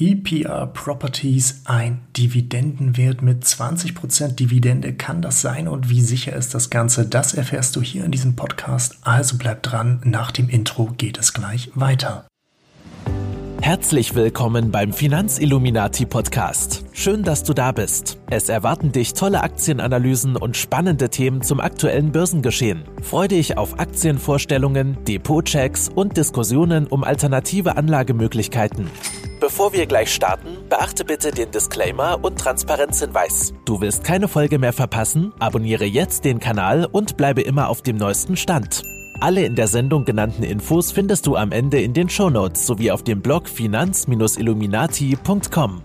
EPR Properties ein Dividendenwert mit 20% Dividende. Kann das sein und wie sicher ist das Ganze? Das erfährst du hier in diesem Podcast. Also bleib dran. Nach dem Intro geht es gleich weiter. Herzlich willkommen beim Finanzilluminati Podcast. Schön, dass du da bist. Es erwarten dich tolle Aktienanalysen und spannende Themen zum aktuellen Börsengeschehen. Freue dich auf Aktienvorstellungen, Depotchecks und Diskussionen um alternative Anlagemöglichkeiten. Bevor wir gleich starten, beachte bitte den Disclaimer und Transparenzhinweis. Du willst keine Folge mehr verpassen? Abonniere jetzt den Kanal und bleibe immer auf dem neuesten Stand. Alle in der Sendung genannten Infos findest du am Ende in den Shownotes sowie auf dem Blog finanz-illuminati.com.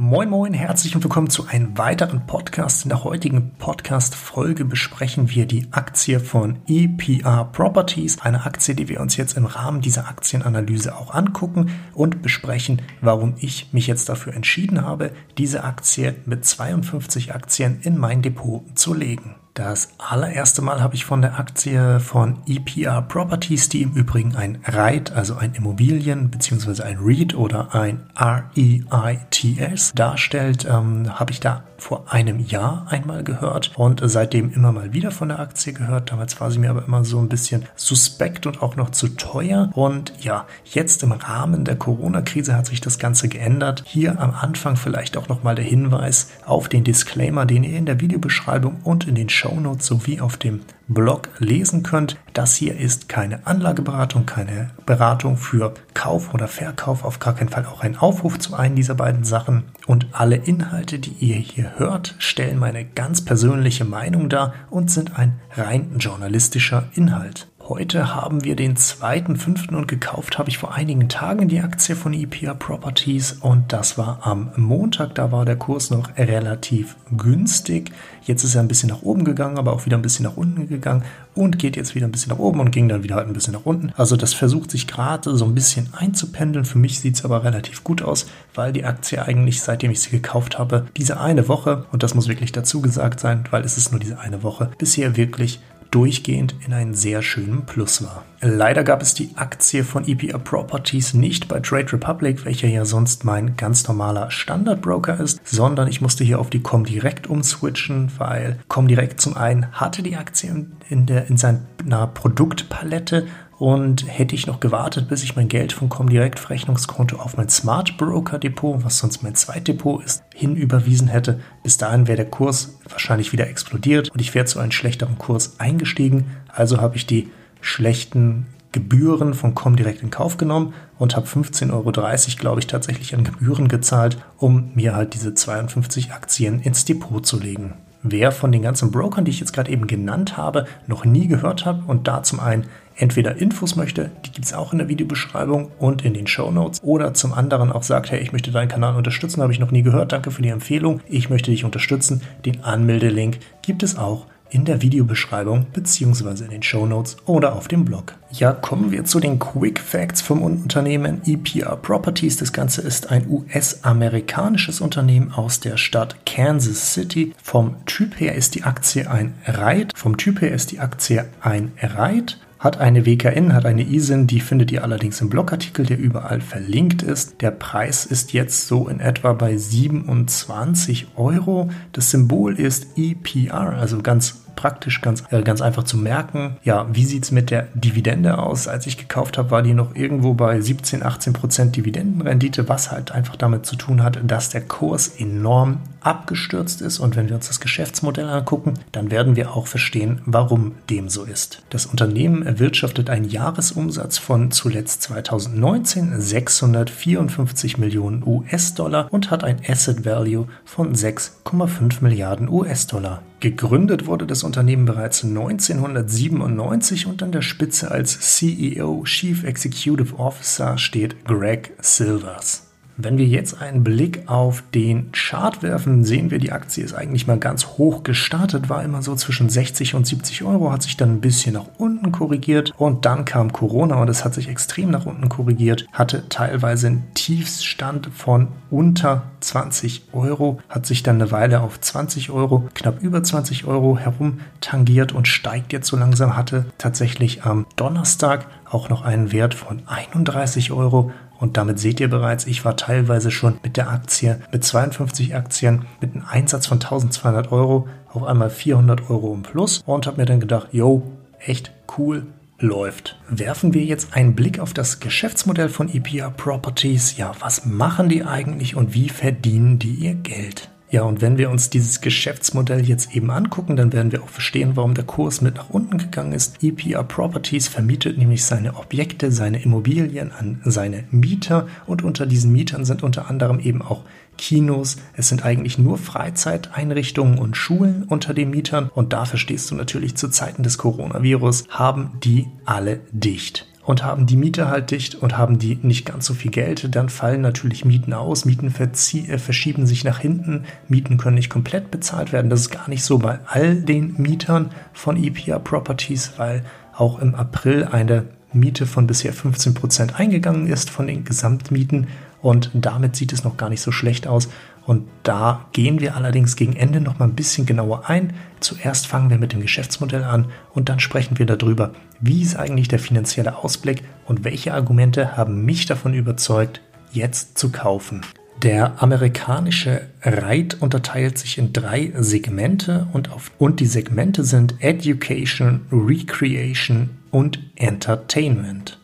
Moin Moin, herzlich willkommen zu einem weiteren Podcast. In der heutigen Podcast-Folge besprechen wir die Aktie von EPR Properties, eine Aktie, die wir uns jetzt im Rahmen dieser Aktienanalyse auch angucken und besprechen, warum ich mich jetzt dafür entschieden habe, diese Aktie mit 52 Aktien in mein Depot zu legen. Das allererste Mal habe ich von der Aktie von EPR Properties, die im Übrigen ein REIT, also ein Immobilien- bzw. ein REIT oder ein REITS darstellt, ähm, habe ich da vor einem Jahr einmal gehört und seitdem immer mal wieder von der Aktie gehört. Damals war sie mir aber immer so ein bisschen suspekt und auch noch zu teuer. Und ja, jetzt im Rahmen der Corona-Krise hat sich das Ganze geändert. Hier am Anfang vielleicht auch nochmal der Hinweis auf den Disclaimer, den ihr in der Videobeschreibung und in den Shownotes sowie auf dem Blog lesen könnt. Das hier ist keine Anlageberatung, keine Beratung für Kauf oder Verkauf, auf gar keinen Fall auch ein Aufruf zu einem dieser beiden Sachen. Und alle Inhalte, die ihr hier hört, stellen meine ganz persönliche Meinung dar und sind ein rein journalistischer Inhalt. Heute haben wir den 2.5. und gekauft habe ich vor einigen Tagen die Aktie von EPR Properties und das war am Montag. Da war der Kurs noch relativ günstig. Jetzt ist er ein bisschen nach oben gegangen, aber auch wieder ein bisschen nach unten gegangen und geht jetzt wieder ein bisschen nach oben und ging dann wieder halt ein bisschen nach unten. Also das versucht sich gerade so ein bisschen einzupendeln. Für mich sieht es aber relativ gut aus, weil die Aktie eigentlich, seitdem ich sie gekauft habe, diese eine Woche, und das muss wirklich dazu gesagt sein, weil es ist nur diese eine Woche, bisher wirklich durchgehend in einem sehr schönen Plus war. Leider gab es die Aktie von EPR Properties nicht bei Trade Republic, welcher ja sonst mein ganz normaler Standardbroker ist, sondern ich musste hier auf die Comdirect umswitchen, weil Comdirect zum einen hatte die Aktie in, der, in seiner Produktpalette und hätte ich noch gewartet, bis ich mein Geld vom Comdirect Verrechnungskonto auf mein Smart Broker Depot, was sonst mein Zweitdepot ist, hinüberwiesen hätte, bis dahin wäre der Kurs wahrscheinlich wieder explodiert und ich wäre zu einem schlechteren Kurs eingestiegen. Also habe ich die schlechten Gebühren von Comdirect in Kauf genommen und habe 15,30 Euro, glaube ich, tatsächlich an Gebühren gezahlt, um mir halt diese 52 Aktien ins Depot zu legen. Wer von den ganzen Brokern, die ich jetzt gerade eben genannt habe, noch nie gehört hat und da zum einen entweder Infos möchte, die gibt es auch in der Videobeschreibung und in den Show Notes, oder zum anderen auch sagt, hey, ich möchte deinen Kanal unterstützen, habe ich noch nie gehört, danke für die Empfehlung, ich möchte dich unterstützen, den Anmeldelink gibt es auch in der Videobeschreibung bzw. in den Show Notes oder auf dem Blog. Ja, kommen wir zu den Quick Facts vom Unternehmen EPR Properties. Das Ganze ist ein US-amerikanisches Unternehmen aus der Stadt Kansas City. Vom Typ her ist die Aktie ein REIT. Vom Typ her ist die Aktie ein REIT hat eine WKN, hat eine ISIN, die findet ihr allerdings im Blogartikel, der überall verlinkt ist. Der Preis ist jetzt so in etwa bei 27 Euro. Das Symbol ist EPR, also ganz praktisch, ganz, äh, ganz einfach zu merken. Ja, wie sieht es mit der Dividende aus? Als ich gekauft habe, war die noch irgendwo bei 17, 18 Prozent Dividendenrendite, was halt einfach damit zu tun hat, dass der Kurs enorm abgestürzt ist. Und wenn wir uns das Geschäftsmodell angucken, dann werden wir auch verstehen, warum dem so ist. Das Unternehmen erwirtschaftet einen Jahresumsatz von zuletzt 2019 654 Millionen US-Dollar und hat ein Asset Value von 6,5 Milliarden US-Dollar. Gegründet wurde das Unternehmen bereits 1997 und an der Spitze als CEO Chief Executive Officer steht Greg Silvers. Wenn wir jetzt einen Blick auf den Chart werfen, sehen wir, die Aktie ist eigentlich mal ganz hoch gestartet, war immer so zwischen 60 und 70 Euro, hat sich dann ein bisschen nach unten korrigiert und dann kam Corona und es hat sich extrem nach unten korrigiert, hatte teilweise einen Tiefstand von unter 20 Euro, hat sich dann eine Weile auf 20 Euro, knapp über 20 Euro herum tangiert und steigt jetzt so langsam, hatte tatsächlich am Donnerstag auch noch einen Wert von 31 Euro Und damit seht ihr bereits, ich war teilweise schon mit der Aktie, mit 52 Aktien, mit einem Einsatz von 1200 Euro auf einmal 400 Euro im Plus und habe mir dann gedacht, yo, echt cool, läuft. Werfen wir jetzt einen Blick auf das Geschäftsmodell von EPR Properties. Ja, was machen die eigentlich und wie verdienen die ihr Geld? Ja, und wenn wir uns dieses Geschäftsmodell jetzt eben angucken, dann werden wir auch verstehen, warum der Kurs mit nach unten gegangen ist. EPR Properties vermietet nämlich seine Objekte, seine Immobilien an seine Mieter und unter diesen Mietern sind unter anderem eben auch Kinos. Es sind eigentlich nur Freizeiteinrichtungen und Schulen unter den Mietern und da verstehst du natürlich zu Zeiten des Coronavirus haben die alle dicht und haben die Miete halt dicht und haben die nicht ganz so viel Geld, dann fallen natürlich Mieten aus, Mieten äh, verschieben sich nach hinten, Mieten können nicht komplett bezahlt werden. Das ist gar nicht so bei all den Mietern von EPR Properties, weil auch im April eine Miete von bisher 15 Prozent eingegangen ist von den Gesamtmieten und damit sieht es noch gar nicht so schlecht aus. Und da gehen wir allerdings gegen Ende noch mal ein bisschen genauer ein. Zuerst fangen wir mit dem Geschäftsmodell an und dann sprechen wir darüber, wie ist eigentlich der finanzielle Ausblick und welche Argumente haben mich davon überzeugt, jetzt zu kaufen. Der amerikanische Reit unterteilt sich in drei Segmente und, auf, und die Segmente sind Education, Recreation und Entertainment.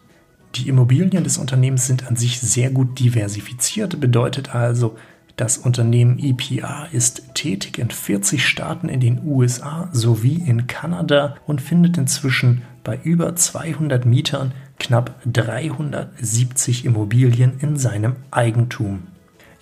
Die Immobilien des Unternehmens sind an sich sehr gut diversifiziert, bedeutet also, das Unternehmen EPR ist tätig in 40 Staaten in den USA sowie in Kanada und findet inzwischen bei über 200 Mietern knapp 370 Immobilien in seinem Eigentum.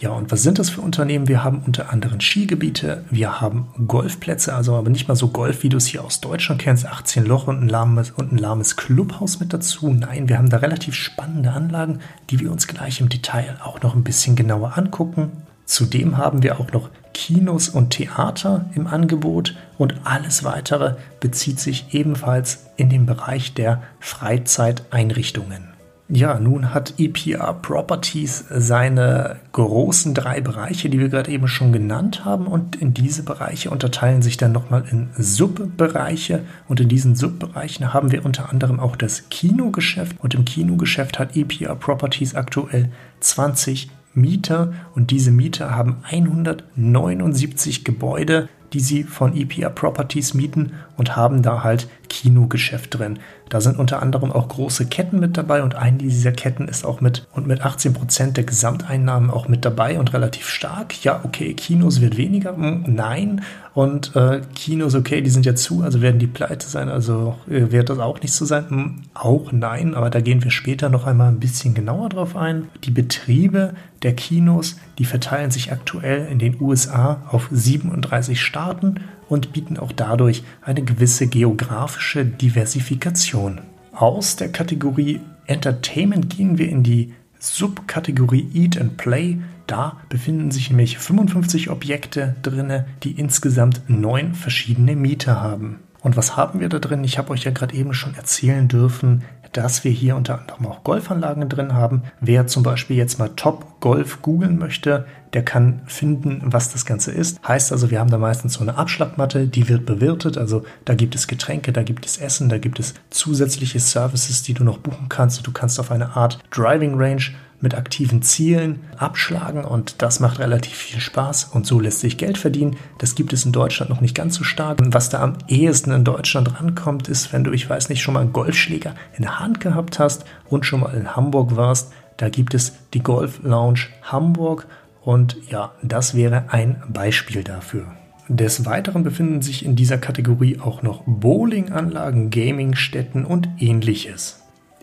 Ja, und was sind das für Unternehmen? Wir haben unter anderem Skigebiete, wir haben Golfplätze, also aber nicht mal so Golf, wie du es hier aus Deutschland kennst, 18 Loch und ein lahmes, und ein lahmes Clubhaus mit dazu. Nein, wir haben da relativ spannende Anlagen, die wir uns gleich im Detail auch noch ein bisschen genauer angucken. Zudem haben wir auch noch Kinos und Theater im Angebot und alles weitere bezieht sich ebenfalls in den Bereich der Freizeiteinrichtungen. Ja, nun hat EPR Properties seine großen drei Bereiche, die wir gerade eben schon genannt haben. Und in diese Bereiche unterteilen sich dann nochmal in Subbereiche. Und in diesen Subbereichen haben wir unter anderem auch das Kinogeschäft. Und im Kinogeschäft hat EPR Properties aktuell 20 Mieter und diese Mieter haben 179 Gebäude, die sie von EPR Properties mieten und haben da halt Kinogeschäft drin. Da sind unter anderem auch große Ketten mit dabei und eine dieser Ketten ist auch mit und mit 18 Prozent der Gesamteinnahmen auch mit dabei und relativ stark. Ja, okay, Kinos wird weniger. Hm, nein. Und äh, Kinos, okay, die sind ja zu, also werden die pleite sein, also äh, wird das auch nicht so sein. Hm, auch nein, aber da gehen wir später noch einmal ein bisschen genauer drauf ein. Die Betriebe der Kinos, die verteilen sich aktuell in den USA auf 37 Staaten und bieten auch dadurch eine gewisse geografische Diversifikation. Aus der Kategorie Entertainment gehen wir in die Subkategorie Eat and Play. Da befinden sich nämlich 55 Objekte drin, die insgesamt neun verschiedene Mieter haben. Und was haben wir da drin? Ich habe euch ja gerade eben schon erzählen dürfen, dass wir hier unter anderem auch Golfanlagen drin haben. Wer zum Beispiel jetzt mal Top Golf googeln möchte, der kann finden, was das Ganze ist. Heißt also, wir haben da meistens so eine Abschlagmatte, die wird bewirtet. Also da gibt es Getränke, da gibt es Essen, da gibt es zusätzliche Services, die du noch buchen kannst. Du kannst auf eine Art Driving Range mit aktiven Zielen abschlagen und das macht relativ viel Spaß und so lässt sich Geld verdienen. Das gibt es in Deutschland noch nicht ganz so stark. Was da am ehesten in Deutschland rankommt, ist, wenn du, ich weiß nicht, schon mal einen Golfschläger in der Hand gehabt hast und schon mal in Hamburg warst. Da gibt es die Golf Lounge Hamburg und ja, das wäre ein Beispiel dafür. Des Weiteren befinden sich in dieser Kategorie auch noch Bowlinganlagen, Gamingstätten und ähnliches.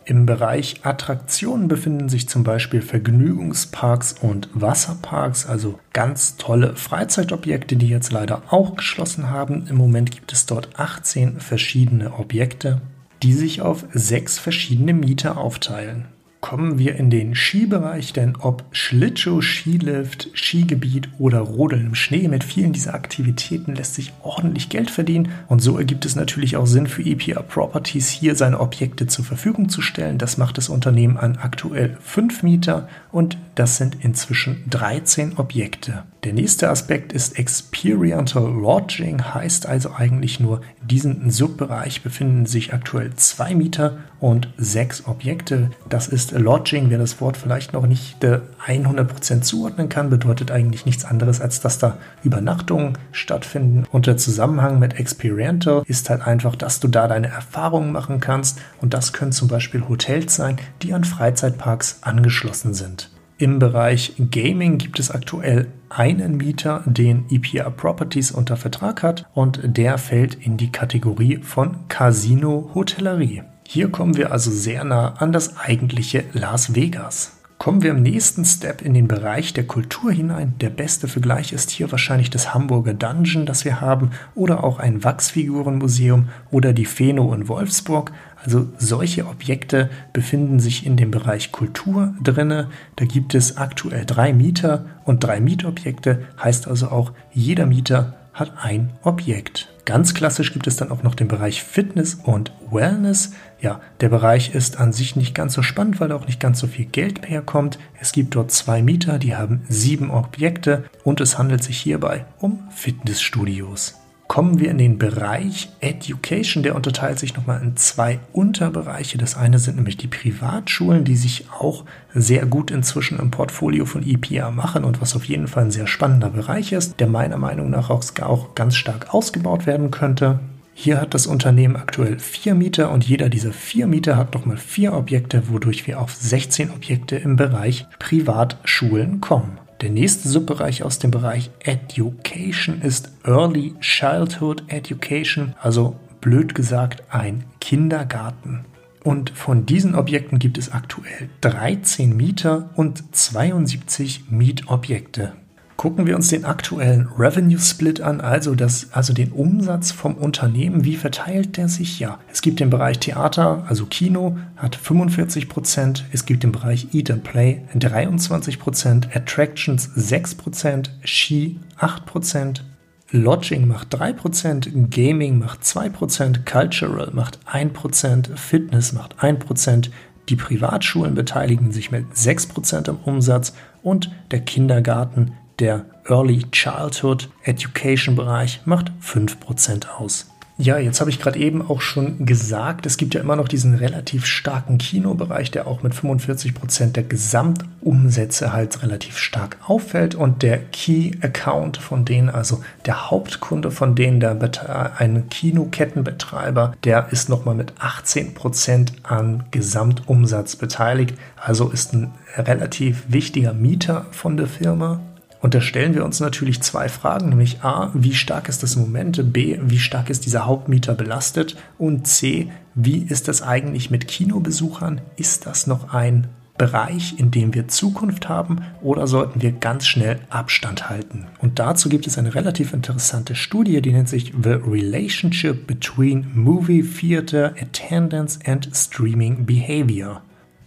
Im Bereich Attraktionen befinden sich zum Beispiel Vergnügungsparks und Wasserparks, also ganz tolle Freizeitobjekte, die jetzt leider auch geschlossen haben. Im Moment gibt es dort 18 verschiedene Objekte, die sich auf sechs verschiedene Mieter aufteilen kommen wir in den Skibereich, denn ob Schlittschuh, Skilift, Skigebiet oder Rodeln im Schnee, mit vielen dieser Aktivitäten lässt sich ordentlich Geld verdienen und so ergibt es natürlich auch Sinn für EPR Properties hier seine Objekte zur Verfügung zu stellen. Das macht das Unternehmen an aktuell fünf Mieter und das sind inzwischen 13 Objekte. Der nächste Aspekt ist Experiential Lodging, heißt also eigentlich nur, diesen Subbereich befinden sich aktuell zwei Mieter und sechs Objekte. Das ist Lodging, wer das Wort vielleicht noch nicht 100% zuordnen kann, bedeutet eigentlich nichts anderes, als dass da Übernachtungen stattfinden. Und der Zusammenhang mit Experiential ist halt einfach, dass du da deine Erfahrungen machen kannst und das können zum Beispiel Hotels sein, die an Freizeitparks angeschlossen sind. Im Bereich Gaming gibt es aktuell einen Mieter, den EPR Properties unter Vertrag hat und der fällt in die Kategorie von Casino Hotellerie. Hier kommen wir also sehr nah an das eigentliche Las Vegas. Kommen wir im nächsten Step in den Bereich der Kultur hinein. Der beste Vergleich ist hier wahrscheinlich das Hamburger Dungeon, das wir haben, oder auch ein Wachsfigurenmuseum oder die Pheno in Wolfsburg. Also solche Objekte befinden sich in dem Bereich Kultur drinne. Da gibt es aktuell drei Mieter und drei Mietobjekte, heißt also auch jeder Mieter hat ein Objekt. Ganz klassisch gibt es dann auch noch den Bereich Fitness und Wellness. Ja, der Bereich ist an sich nicht ganz so spannend, weil auch nicht ganz so viel Geld herkommt. Es gibt dort zwei Mieter, die haben sieben Objekte und es handelt sich hierbei um Fitnessstudios kommen wir in den Bereich Education. Der unterteilt sich nochmal in zwei Unterbereiche. Das eine sind nämlich die Privatschulen, die sich auch sehr gut inzwischen im Portfolio von EPA machen und was auf jeden Fall ein sehr spannender Bereich ist, der meiner Meinung nach auch, ganz stark ausgebaut werden könnte. Hier hat das Unternehmen aktuell vier Mieter und jeder dieser vier Mieter hat nochmal vier Objekte, wodurch wir auf 16 Objekte im Bereich Privatschulen kommen. Der nächste Subbereich aus dem Bereich Education ist Early Childhood Education, also blöd gesagt ein Kindergarten. Und von diesen Objekten gibt es aktuell 13 Mieter und 72 Mietobjekte. Gucken wir uns den aktuellen Revenue Split an, also, das, also den Umsatz vom Unternehmen. Wie verteilt der sich? Ja, es gibt den Bereich Theater, also Kino, hat 45 Prozent. Es gibt den Bereich Eat and Play 23 Prozent, Attractions 6 Prozent, Ski 8 Prozent, Lodging macht 3%, Gaming macht 2%, Cultural macht 1%, Fitness macht 1%, die Privatschulen beteiligen sich mit 6% am Umsatz. Und der Kindergarten der Early Childhood Education Bereich macht 5% aus. Ja, jetzt habe ich gerade eben auch schon gesagt, es gibt ja immer noch diesen relativ starken Kinobereich, der auch mit 45 Prozent der Gesamtumsätze halt relativ stark auffällt. Und der Key Account von denen, also der Hauptkunde von denen, der ein Kinokettenbetreiber, der ist nochmal mit 18 Prozent an Gesamtumsatz beteiligt, also ist ein relativ wichtiger Mieter von der Firma und da stellen wir uns natürlich zwei Fragen, nämlich A, wie stark ist das im Moment? B, wie stark ist dieser Hauptmieter belastet? Und C, wie ist das eigentlich mit Kinobesuchern? Ist das noch ein Bereich, in dem wir Zukunft haben oder sollten wir ganz schnell Abstand halten? Und dazu gibt es eine relativ interessante Studie, die nennt sich The Relationship Between Movie Theater Attendance and Streaming Behavior.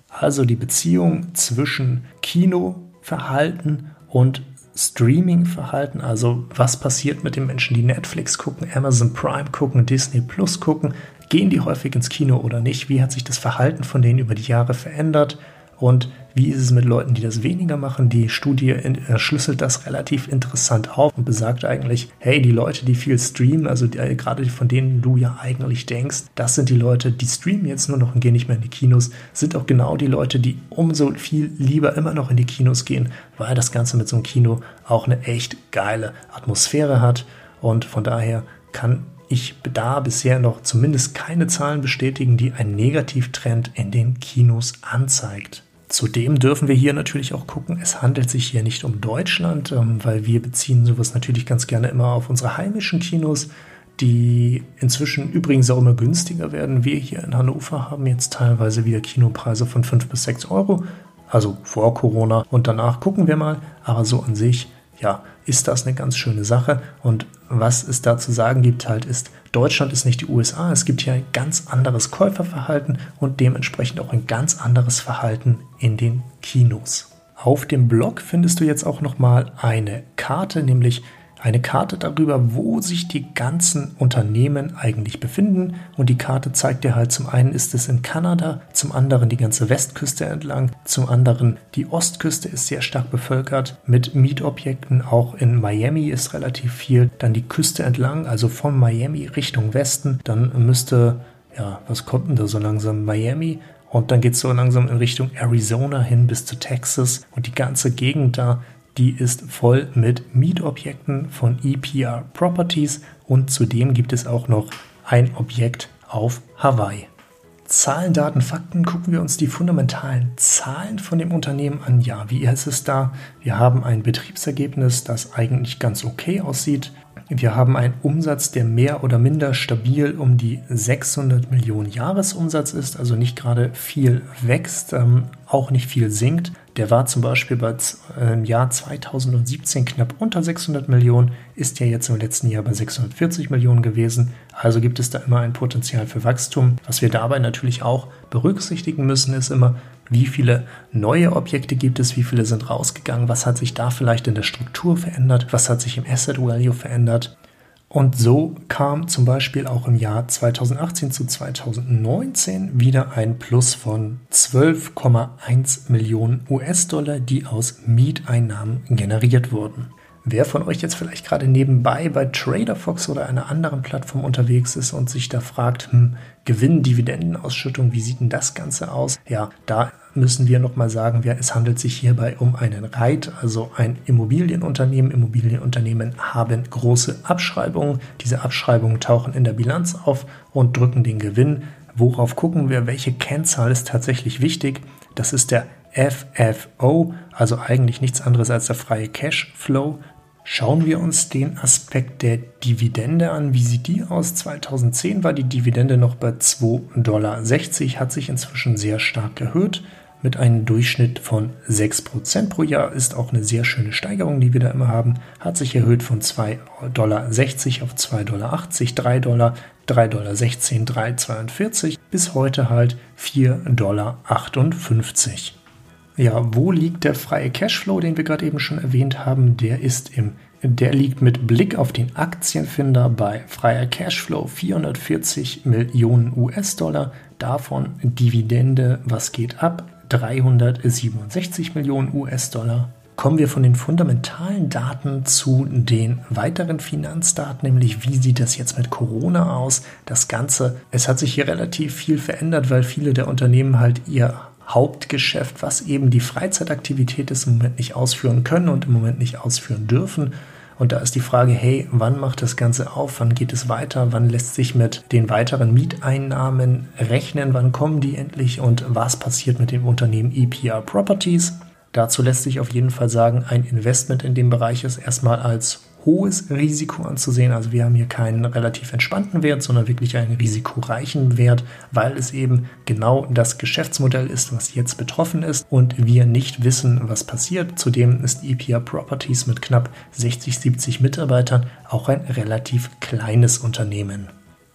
Also die Beziehung zwischen Kinoverhalten und Streaming-Verhalten, also was passiert mit den Menschen, die Netflix gucken, Amazon Prime gucken, Disney Plus gucken, gehen die häufig ins Kino oder nicht, wie hat sich das Verhalten von denen über die Jahre verändert? Und wie ist es mit Leuten, die das weniger machen? Die Studie äh, schlüsselt das relativ interessant auf und besagt eigentlich, hey, die Leute, die viel streamen, also die, äh, gerade von denen du ja eigentlich denkst, das sind die Leute, die streamen jetzt nur noch und gehen nicht mehr in die Kinos, sind auch genau die Leute, die umso viel lieber immer noch in die Kinos gehen, weil das Ganze mit so einem Kino auch eine echt geile Atmosphäre hat und von daher kann ich da bisher noch zumindest keine Zahlen bestätigen, die einen Negativtrend in den Kinos anzeigt. Zudem dürfen wir hier natürlich auch gucken, es handelt sich hier nicht um Deutschland, ähm, weil wir beziehen sowas natürlich ganz gerne immer auf unsere heimischen Kinos, die inzwischen übrigens auch immer günstiger werden. Wir hier in Hannover haben jetzt teilweise wieder Kinopreise von 5 bis 6 Euro, also vor Corona und danach gucken wir mal, aber so an sich, ja, ist das eine ganz schöne Sache und was es da zu sagen gibt halt ist, Deutschland ist nicht die USA. Es gibt hier ein ganz anderes Käuferverhalten und dementsprechend auch ein ganz anderes Verhalten in den Kinos. Auf dem Blog findest du jetzt auch nochmal eine Karte, nämlich eine Karte darüber, wo sich die ganzen Unternehmen eigentlich befinden. Und die Karte zeigt dir halt, zum einen ist es in Kanada, zum anderen die ganze Westküste entlang, zum anderen die Ostküste ist sehr stark bevölkert mit Mietobjekten. Auch in Miami ist relativ viel. Dann die Küste entlang, also von Miami Richtung Westen. Dann müsste, ja, was kommt denn da so langsam? Miami, und dann geht es so langsam in Richtung Arizona hin bis zu Texas. Und die ganze Gegend da die ist voll mit Mietobjekten von EPR Properties und zudem gibt es auch noch ein Objekt auf Hawaii. Zahlen, Daten, Fakten, gucken wir uns die fundamentalen Zahlen von dem Unternehmen an. Ja, wie ist es da? Wir haben ein Betriebsergebnis, das eigentlich ganz okay aussieht. Wir haben einen Umsatz, der mehr oder minder stabil um die 600 Millionen Jahresumsatz ist, also nicht gerade viel wächst, ähm, auch nicht viel sinkt. Der war zum Beispiel bei, äh, im Jahr 2017 knapp unter 600 Millionen, ist ja jetzt im letzten Jahr bei 640 Millionen gewesen. Also gibt es da immer ein Potenzial für Wachstum. Was wir dabei natürlich auch berücksichtigen müssen, ist immer, wie viele neue Objekte gibt es, wie viele sind rausgegangen, was hat sich da vielleicht in der Struktur verändert, was hat sich im Asset Value verändert. Und so kam zum Beispiel auch im Jahr 2018 zu 2019 wieder ein Plus von 12,1 Millionen US-Dollar, die aus Mieteinnahmen generiert wurden. Wer von euch jetzt vielleicht gerade nebenbei bei TraderFox oder einer anderen Plattform unterwegs ist und sich da fragt, hm, Gewinn, Dividendenausschüttung, wie sieht denn das Ganze aus? Ja, da müssen wir nochmal sagen, ja, es handelt sich hierbei um einen REIT, also ein Immobilienunternehmen. Immobilienunternehmen haben große Abschreibungen. Diese Abschreibungen tauchen in der Bilanz auf und drücken den Gewinn. Worauf gucken wir? Welche Kennzahl ist tatsächlich wichtig? Das ist der FFO, also eigentlich nichts anderes als der freie Cashflow. Schauen wir uns den Aspekt der Dividende an. Wie sieht die aus? 2010 war die Dividende noch bei 2,60 Dollar, hat sich inzwischen sehr stark erhöht. Mit einem Durchschnitt von 6% pro Jahr ist auch eine sehr schöne Steigerung, die wir da immer haben. Hat sich erhöht von 2,60 Dollar auf 2,80 Dollar, 3 Dollar, 3,16 Dollar, 3,42 bis heute halt 4,58 Dollar. Ja, wo liegt der freie Cashflow, den wir gerade eben schon erwähnt haben? Der ist im der liegt mit Blick auf den Aktienfinder bei freier Cashflow 440 Millionen US-Dollar. Davon Dividende, was geht ab? 367 Millionen US-Dollar. Kommen wir von den fundamentalen Daten zu den weiteren Finanzdaten, nämlich wie sieht das jetzt mit Corona aus? Das Ganze, es hat sich hier relativ viel verändert, weil viele der Unternehmen halt ihr Hauptgeschäft, was eben die Freizeitaktivität ist, im Moment nicht ausführen können und im Moment nicht ausführen dürfen. Und da ist die Frage, hey, wann macht das Ganze auf? Wann geht es weiter? Wann lässt sich mit den weiteren Mieteinnahmen rechnen? Wann kommen die endlich? Und was passiert mit dem Unternehmen EPR Properties? Dazu lässt sich auf jeden Fall sagen, ein Investment in dem Bereich ist erstmal als hohes Risiko anzusehen. Also wir haben hier keinen relativ entspannten Wert, sondern wirklich einen risikoreichen Wert, weil es eben genau das Geschäftsmodell ist, was jetzt betroffen ist und wir nicht wissen, was passiert. Zudem ist EPR Properties mit knapp 60, 70 Mitarbeitern auch ein relativ kleines Unternehmen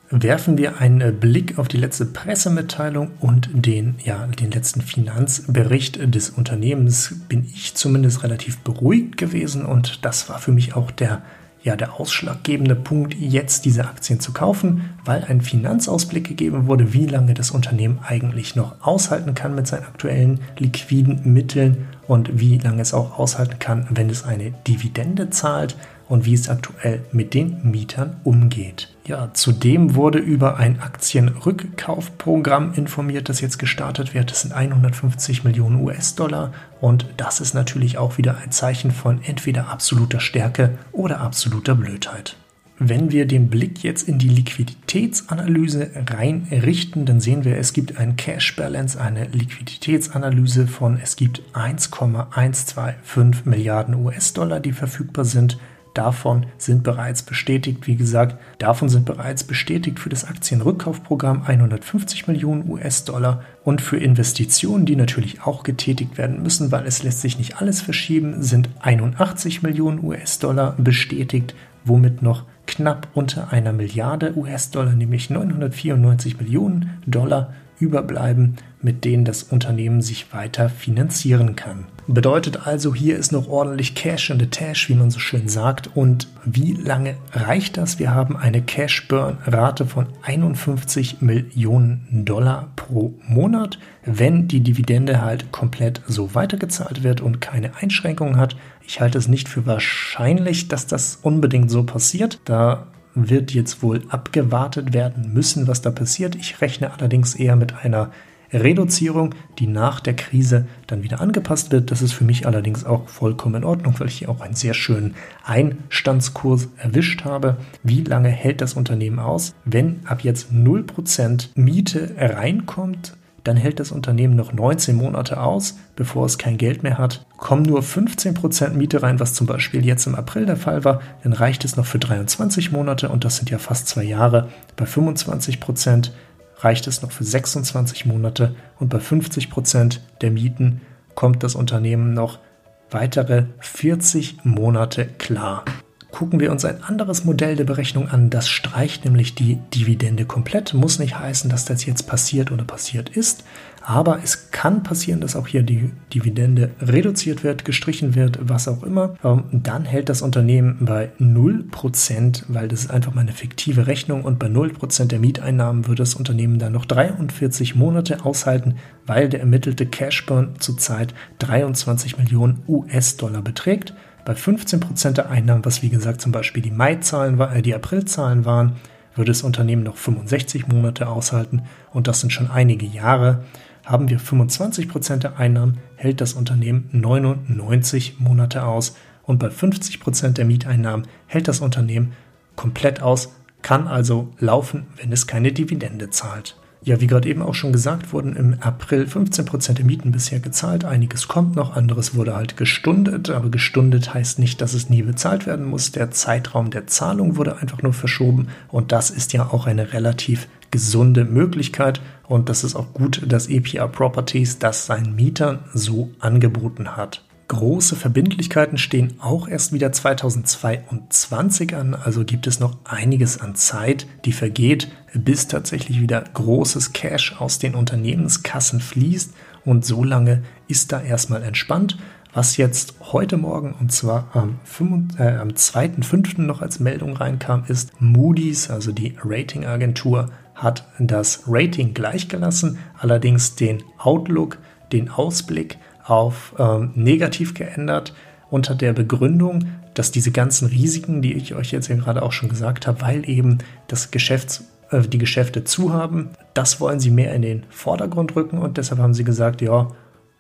werfen wir einen Blick auf die letzte Pressemitteilung und den, ja, den letzten Finanzbericht des Unternehmens, bin ich zumindest relativ beruhigt gewesen und das war für mich auch der, ja, der ausschlaggebende Punkt, jetzt diese Aktien zu kaufen, weil ein Finanzausblick gegeben wurde, wie lange das Unternehmen eigentlich noch aushalten kann mit seinen aktuellen liquiden Mitteln und wie lange es auch aushalten kann, wenn es eine Dividende zahlt und wie es aktuell mit den Mietern umgeht. Ja, zudem wurde über ein Aktienrückkaufprogramm informiert, das jetzt gestartet wird. Das sind 150 Millionen US-Dollar und das ist natürlich auch wieder ein Zeichen von entweder absoluter Stärke oder absoluter Blödheit. Wenn wir den Blick jetzt in die Liquiditätsanalyse reinrichten, dann sehen wir, es gibt ein Cash Balance, eine Liquiditätsanalyse von, es gibt 1,125 Milliarden US-Dollar, die verfügbar sind. Davon sind bereits bestätigt, wie gesagt, davon sind bereits bestätigt für das Aktienrückkaufprogramm 150 Millionen US-Dollar und für Investitionen, die natürlich auch getätigt werden müssen, weil es lässt sich nicht alles verschieben, sind 81 Millionen US-Dollar bestätigt, womit noch knapp unter einer Milliarde US-Dollar, nämlich 994 Millionen Dollar überbleiben, mit denen das Unternehmen sich weiter finanzieren kann. Bedeutet also, hier ist noch ordentlich Cash in the Tash, wie man so schön sagt. Und wie lange reicht das? Wir haben eine Cash-Burn-Rate von 51 Millionen Dollar pro Monat. Wenn die Dividende halt komplett so weitergezahlt wird und keine Einschränkungen hat. Ich halte es nicht für wahrscheinlich, dass das unbedingt so passiert. Da wird jetzt wohl abgewartet werden müssen, was da passiert. Ich rechne allerdings eher mit einer Reduzierung, die nach der Krise dann wieder angepasst wird. Das ist für mich allerdings auch vollkommen in Ordnung, weil ich hier auch einen sehr schönen Einstandskurs erwischt habe. Wie lange hält das Unternehmen aus? Wenn ab jetzt 0% Miete reinkommt, dann hält das Unternehmen noch 19 Monate aus, bevor es kein Geld mehr hat. Kommen nur 15% Miete rein, was zum Beispiel jetzt im April der Fall war, dann reicht es noch für 23 Monate und das sind ja fast zwei Jahre. Bei 25% reicht es noch für 26 Monate und bei 50 Prozent der Mieten kommt das Unternehmen noch weitere 40 Monate klar. Gucken wir uns ein anderes Modell der Berechnung an. Das streicht nämlich die Dividende komplett. Muss nicht heißen, dass das jetzt passiert oder passiert ist. Aber es kann passieren, dass auch hier die Dividende reduziert wird, gestrichen wird, was auch immer. Ähm, dann hält das Unternehmen bei 0%, weil das ist einfach mal eine fiktive Rechnung und bei 0% der Mieteinnahmen würde das Unternehmen dann noch 43 Monate aushalten, weil der ermittelte Cashburn zurzeit 23 Millionen US-Dollar beträgt. Bei 15% der Einnahmen, was wie gesagt zum Beispiel die Mai-Zahlen, äh, die April-Zahlen waren, würde das Unternehmen noch 65 Monate aushalten und das sind schon einige Jahre. Haben wir 25% der Einnahmen, hält das Unternehmen 99 Monate aus und bei 50% der Mieteinnahmen hält das Unternehmen komplett aus, kann also laufen, wenn es keine Dividende zahlt. Ja, wie gerade eben auch schon gesagt, wurden im April 15% der Mieten bisher gezahlt. Einiges kommt noch, anderes wurde halt gestundet. Aber gestundet heißt nicht, dass es nie bezahlt werden muss. Der Zeitraum der Zahlung wurde einfach nur verschoben. Und das ist ja auch eine relativ gesunde Möglichkeit. Und das ist auch gut, dass EPR Properties das seinen Mietern so angeboten hat. Große Verbindlichkeiten stehen auch erst wieder 2022 an, also gibt es noch einiges an Zeit, die vergeht, bis tatsächlich wieder großes Cash aus den Unternehmenskassen fließt und so lange ist da erstmal entspannt. Was jetzt heute Morgen und zwar am, äh, am 2.5. noch als Meldung reinkam, ist Moody's, also die Ratingagentur, hat das Rating gleichgelassen, allerdings den Outlook, den Ausblick auf ähm, negativ geändert unter der Begründung, dass diese ganzen Risiken, die ich euch jetzt ja gerade auch schon gesagt habe, weil eben das Geschäfts, äh, die Geschäfte zu haben, das wollen sie mehr in den Vordergrund rücken und deshalb haben sie gesagt, ja,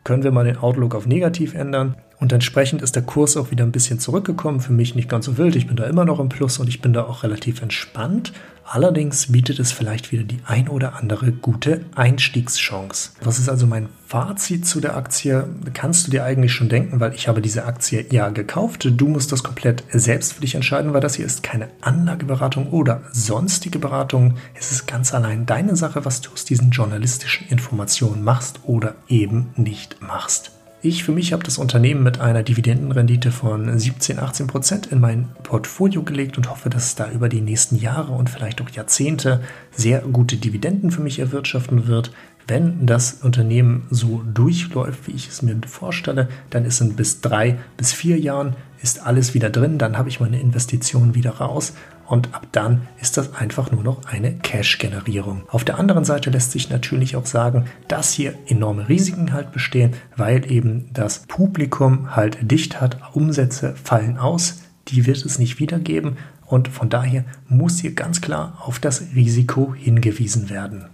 können wir mal den Outlook auf negativ ändern. Und entsprechend ist der Kurs auch wieder ein bisschen zurückgekommen. Für mich nicht ganz so wild. Ich bin da immer noch im Plus und ich bin da auch relativ entspannt. Allerdings bietet es vielleicht wieder die ein oder andere gute Einstiegschance. Was ist also mein Fazit zu der Aktie? Kannst du dir eigentlich schon denken, weil ich habe diese Aktie ja gekauft. Du musst das komplett selbst für dich entscheiden, weil das hier ist keine Anlageberatung oder sonstige Beratung. Es ist ganz allein deine Sache, was du aus diesen journalistischen Informationen machst oder eben nicht machst. Ich für mich habe das Unternehmen mit einer Dividendenrendite von 17, 18 Prozent in mein Portfolio gelegt und hoffe, dass es da über die nächsten Jahre und vielleicht auch Jahrzehnte sehr gute Dividenden für mich erwirtschaften wird. Wenn das Unternehmen so durchläuft, wie ich es mir vorstelle, dann ist in bis drei bis vier Jahren ist alles wieder drin, dann habe ich meine Investition wieder raus und ab dann ist das einfach nur noch eine Cash-Generierung. Auf der anderen Seite lässt sich natürlich auch sagen, dass hier enorme Risiken halt bestehen, weil eben das Publikum halt dicht hat, Umsätze fallen aus, die wird es nicht wiedergeben und von daher muss hier ganz klar auf das Risiko hingewiesen werden.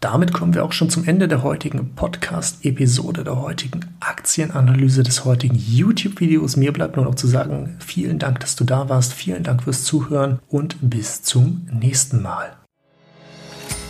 Damit kommen wir auch schon zum Ende der heutigen Podcast-Episode, der heutigen Aktienanalyse, des heutigen YouTube-Videos. Mir bleibt nur noch zu sagen, vielen Dank, dass du da warst, vielen Dank fürs Zuhören und bis zum nächsten Mal.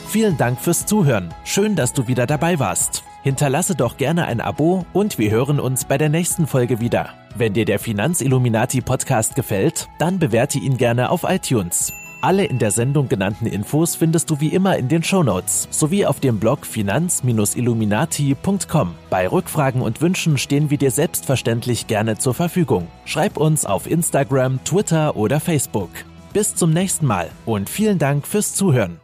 Vielen Dank fürs Zuhören. Schön, dass du wieder dabei warst. Hinterlasse doch gerne ein Abo und wir hören uns bei der nächsten Folge wieder. Wenn dir der Finanzilluminati Podcast gefällt, dann bewerte ihn gerne auf iTunes. Alle in der Sendung genannten Infos findest du wie immer in den Shownotes sowie auf dem Blog finanz-illuminati.com. Bei Rückfragen und Wünschen stehen wir dir selbstverständlich gerne zur Verfügung. Schreib uns auf Instagram, Twitter oder Facebook. Bis zum nächsten Mal und vielen Dank fürs Zuhören.